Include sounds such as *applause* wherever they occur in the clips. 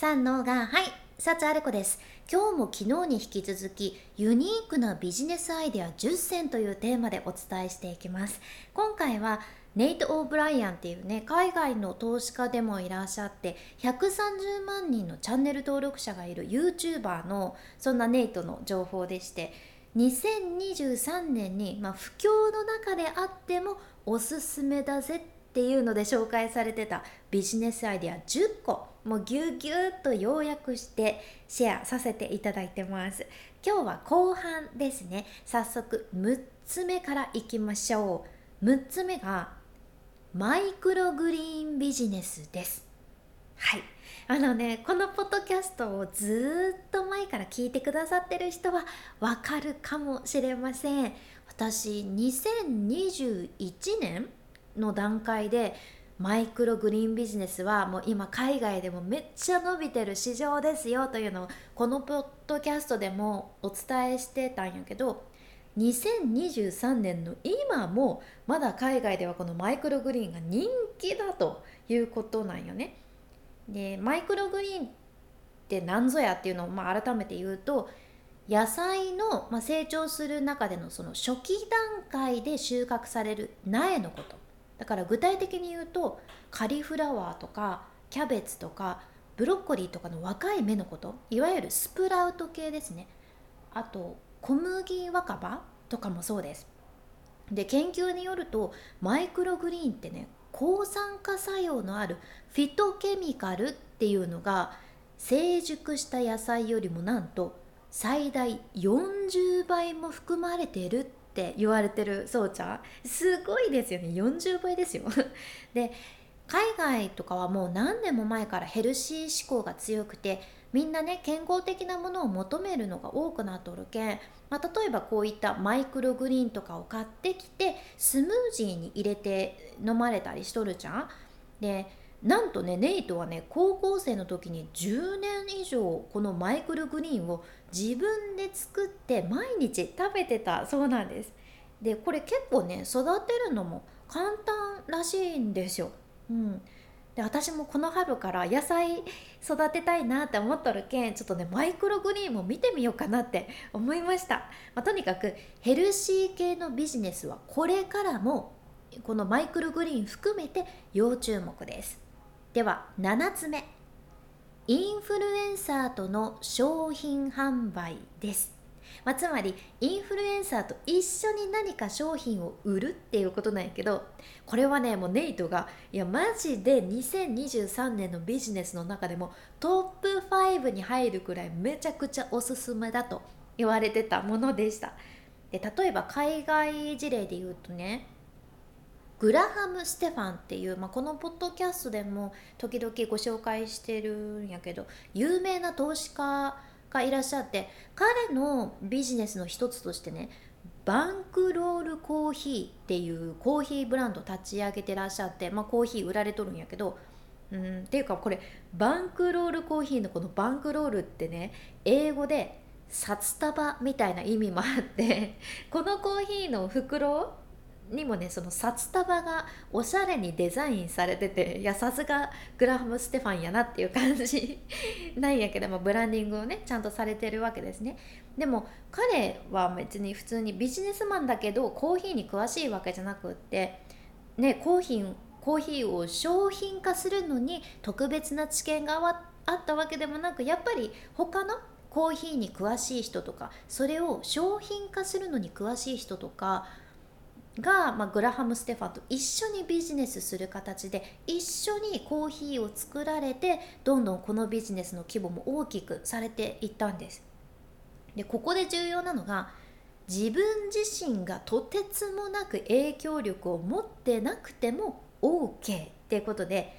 三のがはい幸あれ子です。今日も昨日に引き続きユニークなビジネスアイデア10選というテーマでお伝えしていきます。今回はネイト・オブライアンっていうね海外の投資家でもいらっしゃって130万人のチャンネル登録者がいる YouTuber のそんなネイトの情報でして2023年に、まあ、不況の中であってもおすすめだぜっていうので紹介されてたビジネスアイデア10個もうぎゅうぎゅうと要約してシェアさせていただいてます。今日は後半ですね。早速6つ目からいきましょう。6つ目がマイクログリーンビジネスです。はい。あのねこのポッドキャストをずっと前から聞いてくださってる人はわかるかもしれません。私2021年の段階でマイクログリーンビジネスはもう今海外でもめっちゃ伸びてる市場ですよというのをこのポッドキャストでもお伝えしてたんやけど2023年の今もまだ海外ではこのマイクログリーンが人気だということなんよね。でマイクログリーンって何ぞやっていうのをまあ改めて言うと野菜の、まあ、成長する中でのその初期段階で収穫される苗のことだから具体的に言うとカリフラワーとかキャベツとかブロッコリーとかの若い芽のこといわゆるスプラウト系ですね。あと小麦若葉とかもそうです。で研究によるとマイクログリーンってね抗酸化作用のあるフィトケミカルっていうのが成熟した野菜よりもなんと最大40倍も含まれているって言われてるそうちゃん。すごいですよね。40倍ですよ。*laughs* で海外とかはもう何年も前からヘルシー志向が強くてみんなね健康的なものを求めるのが多くなっとるけん、まあ、例えばこういったマイクログリーンとかを買ってきてスムージーに入れて飲まれたりしとるじゃん。でなんとねネイトはね高校生の時に10年以上このマイクログリーンを自分で作って毎日食べてたそうなんです。でこれ結構ね育てるのも簡単らしいんですよ。うん、で私もこの春から野菜育てたいなって思っとるけんちょっとねマイクログリーンも見てみようかなって思いました、まあ、とにかくヘルシー系のビジネスはこれからもこのマイクログリーン含めて要注目ですでは7つ目。インフルエンサーとの商品販売です。まあ、つまりインフルエンサーと一緒に何か商品を売るっていうことなんやけどこれはねもうネイトがいやマジで2023年のビジネスの中でもトップ5に入るくらいめちゃくちゃおすすめだと言われてたものでした。で例えば海外事例で言うとねグラハム・ステファンっていう、まあ、このポッドキャストでも時々ご紹介してるんやけど有名な投資家がいらっしゃって彼のビジネスの一つとしてねバンクロールコーヒーっていうコーヒーブランド立ち上げてらっしゃって、まあ、コーヒー売られとるんやけどうんっていうかこれバンクロールコーヒーのこのバンクロールってね英語で札束みたいな意味もあってこのコーヒーの袋にもねその札束がおしゃれにデザインされてていやさすがグラハム・ステファンやなっていう感じなんやけどもブランディングをねちゃんとされてるわけですね。でも彼は別に普通にビジネスマンだけどコーヒーに詳しいわけじゃなくってねコーヒーコーヒーを商品化するのに特別な知見があったわけでもなくやっぱり他のコーヒーに詳しい人とかそれを商品化するのに詳しい人とかが、まあ、グラハム・ステファンと一緒にビジネスする形で一緒にコーヒーを作られてどんどんこのビジネスの規模も大きくされていったんですでここで重要なのが自分自身がとてつもなく影響力を持ってなくても OK っていうことで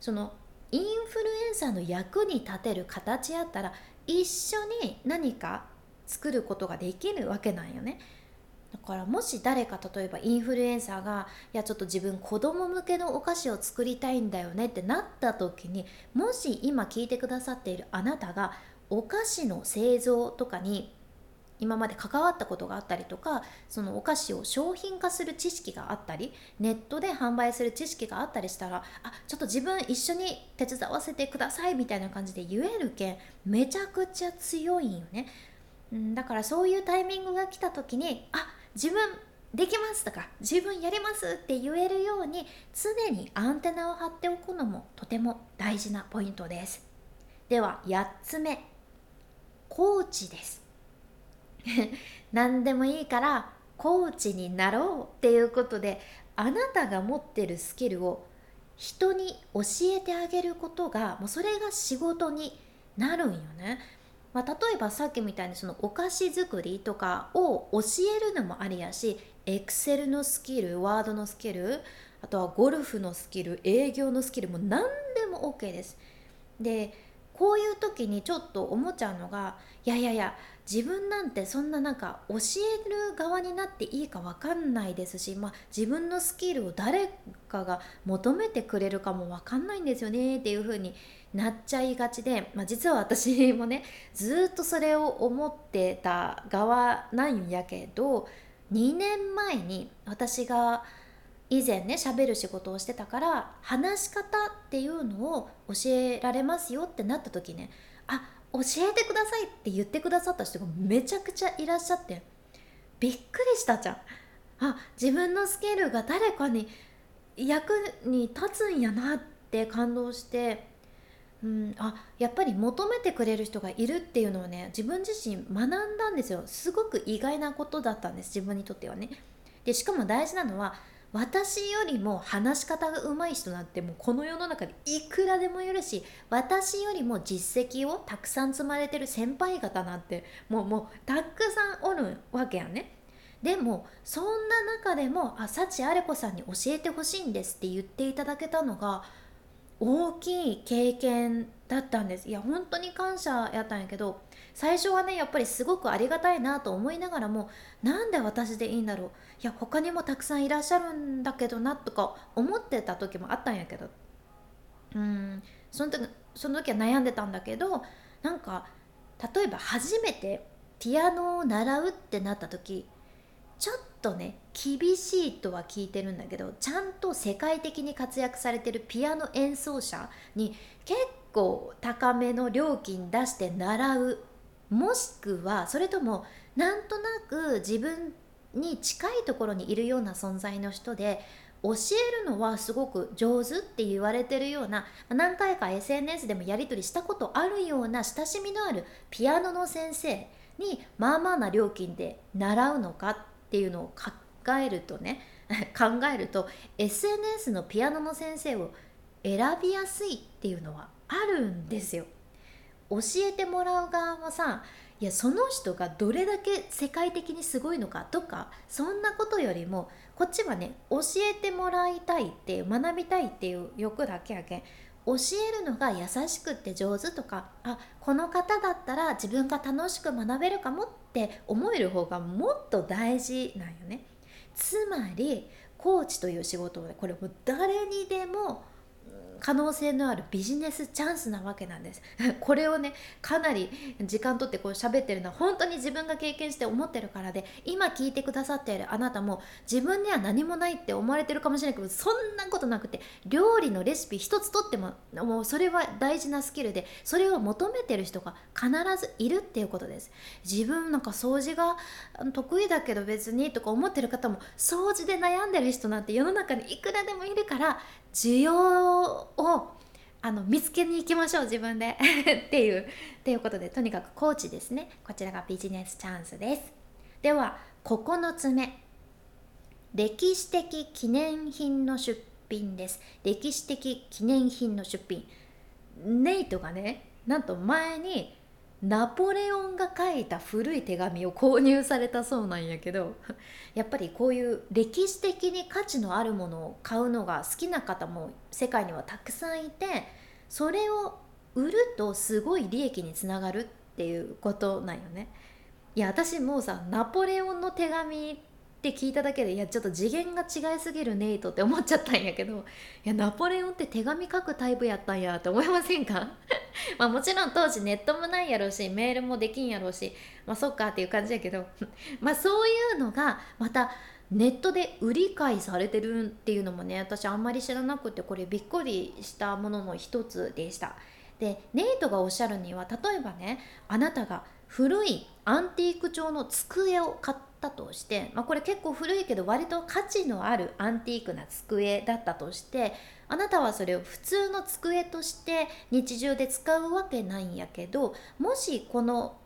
そのインフルエンサーの役に立てる形やったら一緒に何か作ることができるわけなんよね。だからもし誰か例えばインフルエンサーがいやちょっと自分子供向けのお菓子を作りたいんだよねってなった時にもし今聞いてくださっているあなたがお菓子の製造とかに今まで関わったことがあったりとかそのお菓子を商品化する知識があったりネットで販売する知識があったりしたらあちょっと自分一緒に手伝わせてくださいみたいな感じで言えるけんめちゃくちゃ強いんよね、だからそういうタイミングが来た時にあ自分できますとか自分やりますって言えるように常にアンテナを張っておくのもとても大事なポイントです。では8つ目。コーチです。*laughs* 何でもいいからコーチになろうっていうことであなたが持ってるスキルを人に教えてあげることがもうそれが仕事になるんよね。まあ、例えばさっきみたいにそのお菓子作りとかを教えるのもありやしエクセルのスキルワードのスキルあとはゴルフのスキル営業のスキルも何でも OK です。でこういう時にちょっと思っちゃうのがいやいやいや自分なんてそんななんか教える側になっていいか分かんないですし、まあ、自分のスキルを誰かが求めてくれるかも分かんないんですよねっていう風になっちゃいがちで、まあ、実は私もねずっとそれを思ってた側なんやけど2年前に私が以前ね喋る仕事をしてたから話し方っていうのを教えられますよってなった時ねあ教えてくださいって言ってくださった人がめちゃくちゃいらっしゃってびっくりしたじゃん。あ自分のスキルが誰かに役に立つんやなって感動してうん、あやっぱり求めてくれる人がいるっていうのをね自分自身学んだんですよ。すごく意外なことだったんです自分にとってはね。でしかも大事なのは私よりも話し方が上手い人なんてもうこの世の中でいくらでもいるし私よりも実績をたくさん積まれてる先輩方なんてもうもうたくさんおるわけやね。でもそんな中でも「あ幸あれ子さんに教えてほしいんです」って言っていただけたのが大きい経験だったんです。いや本当に感謝やったんやけど最初はねやっぱりすごくありがたいなと思いながらもなんで私でいいんだろう。いや他にもたくさんいらっしゃるんだけどなとか思ってた時もあったんやけど。うん。その時その時は悩んでたんだけどなんか例えば初めてピアノを習うってなった時ちょっとね厳しいとは聞いてるんだけどちゃんと世界的に活躍されてるピアノ演奏者に結構高めの料金出して習うもしくはそれともなんとなく自分に近いところにいるような存在の人で教えるのはすごく上手って言われてるような何回か SNS でもやり取りしたことあるような親しみのあるピアノの先生にまあまあな料金で習うのかっていうのを考えるとね *laughs* 考えると SNS のピアノの先生を選びやすいっていうのはあるんですよ。教えてもらう側もさいやその人がどれだけ世界的にすごいのかとかそんなことよりもこっちはね教えてもらいたいっていう学びたいっていう欲だけやけん教えるのが優しくって上手とかあこの方だったら自分が楽しく学べるかもって思える方がもっと大事なんよね。つまりコーチという仕事はこれも誰にでも可能性のあるビジネスチャンスなわけなんです。*laughs* これをねかなり時間とってこう喋ってるのは本当に自分が経験して思ってるからで今聞いてくださっているあなたも自分には何もないって思われてるかもしれないけどそんなことなくて料理のレシピ一つとってももうそれは大事なスキルでそれを求めてる人が必ずいるっていうことです。自分なんか掃除が得意だけど別にとか思ってる方も掃除で悩んでる人なんて世の中にいくらでもいるから需要をあの見つけに行きましょう自分で。*laughs* っていうっていうことでとにかくコーチですね。こちらがビジネスチャンスです。では9つ目歴史的記念品の出品です。歴史的記念品の出品。ネイトがねなんと前にナポレオンが書いた古い手紙を購入されたそうなんやけど *laughs* やっぱりこういう歴史的に価値のあるものを買うのが好きな方も世界にはたくさんいてそれを売るとすごい利益につながるっていうことなんよね。いや私もうさナポレオンの手紙って聞いただけでいやちょっと次元が違いすぎるネイトって思っちゃったんやけどいやナポレオンって手紙書くタイプやったんやって思いませんか？*laughs* まあもちろん当時ネットもないやろうしメールもできんやろうしまあそっかっていう感じやけど *laughs* まあそういうのがまたネットで売り買いされてるっていうのもね私あんまり知らなくてこれびっくりしたものの一つでした。でネイトがおっしゃるには例えばねあなたが古いアンティーク調の机を買ったとして、まあ、これ結構古いけど割と価値のあるアンティークな机だったとしてあなたはそれを普通の机として日常で使うわけないんやけどもしこの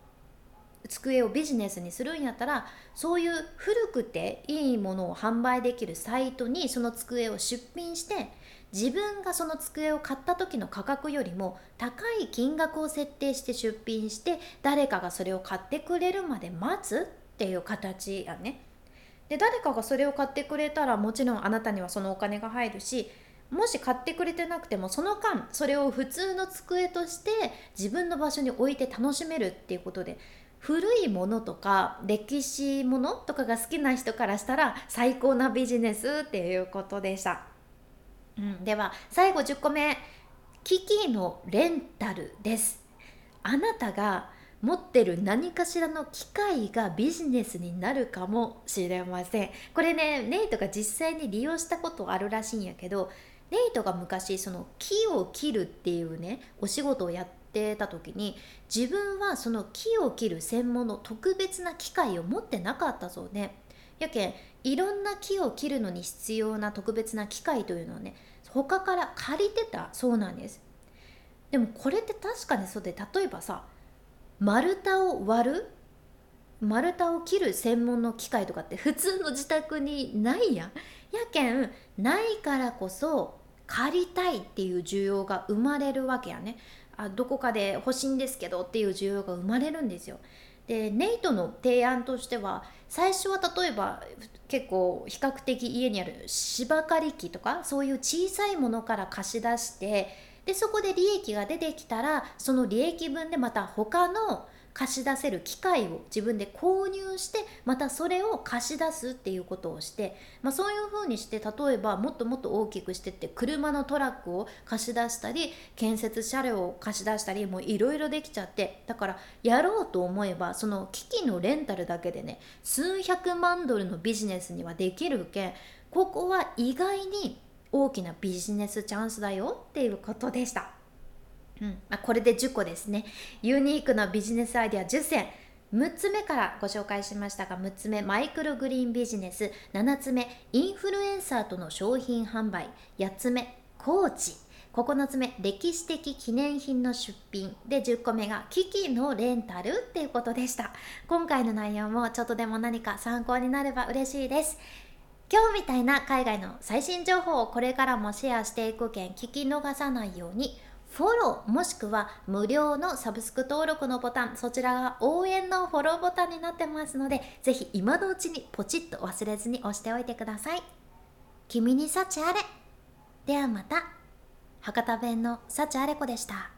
机をビジネスにするんやったらそういう古くていいものを販売できるサイトにその机を出品して自分がその机を買った時の価格よりも高い金額を設定して出品して誰かがそれを買ってくれるまで待つっていう形やね。で誰かがそれを買ってくれたらもちろんあなたにはそのお金が入るしもし買ってくれてなくてもその間それを普通の机として自分の場所に置いて楽しめるっていうことで古いものとか歴史ものとかが好きな人からしたら最高なビジネスっていうことでした。うん、では最後10個目機器のレンタルですあなたが持ってる何かしらの機械がビジネスになるかもしれません。これねネイトが実際に利用したことあるらしいんやけどネイトが昔その木を切るっていうねお仕事をやってた時に自分はその木を切る専門の特別な機械を持ってなかったそうね。やけんいろんな木を切るのに必要な特別な機械というのをね他から借りてたそうなんです。でもこれって確かにそうで例えばさ丸太を割る？丸太を切る専門の機械とかって普通の自宅にないやん。やけんないからこそ借りたいっていう需要が生まれるわけやね。あどこかで欲しいんですけどっていう需要が生まれるんですよ。でネイトの提案としては最初は例えば結構比較的家にある芝刈り機とかそういう小さいものから貸し出してでそこで利益が出てきたらその利益分でまた他の貸し出せる機械を自分で購入してまたそれを貸し出すっていうことをして、まあ、そういうふうにして例えばもっともっと大きくしてって車のトラックを貸し出したり建設車両を貸し出したりもういろいろできちゃってだからやろうと思えばその機器のレンタルだけでね数百万ドルのビジネスにはできるけんここは意外に大きなビジネスチャンスだよっていうことでした。うん。まあ、これで10個ですね。ユニークなビジネスアイデア10選。6つ目からご紹介しましたが6つ目マイクログリーンビジネス。7つ目インフルエンサーとの商品販売。8つ目コーチ。9つ目歴史的記念品の出品。で10個目が機器のレンタルっていうことでした。今回の内容もちょっとでも何か参考になれば嬉しいです。今日みたいな海外の最新情報をこれからもシェアしていく件聞き逃さないようにフォローもしくは無料のサブスク登録のボタンそちらが応援のフォローボタンになってますのでぜひ今のうちにポチッと忘れずに押しておいてください。君に幸あれ。ではまた。博多弁の幸あれ子でした。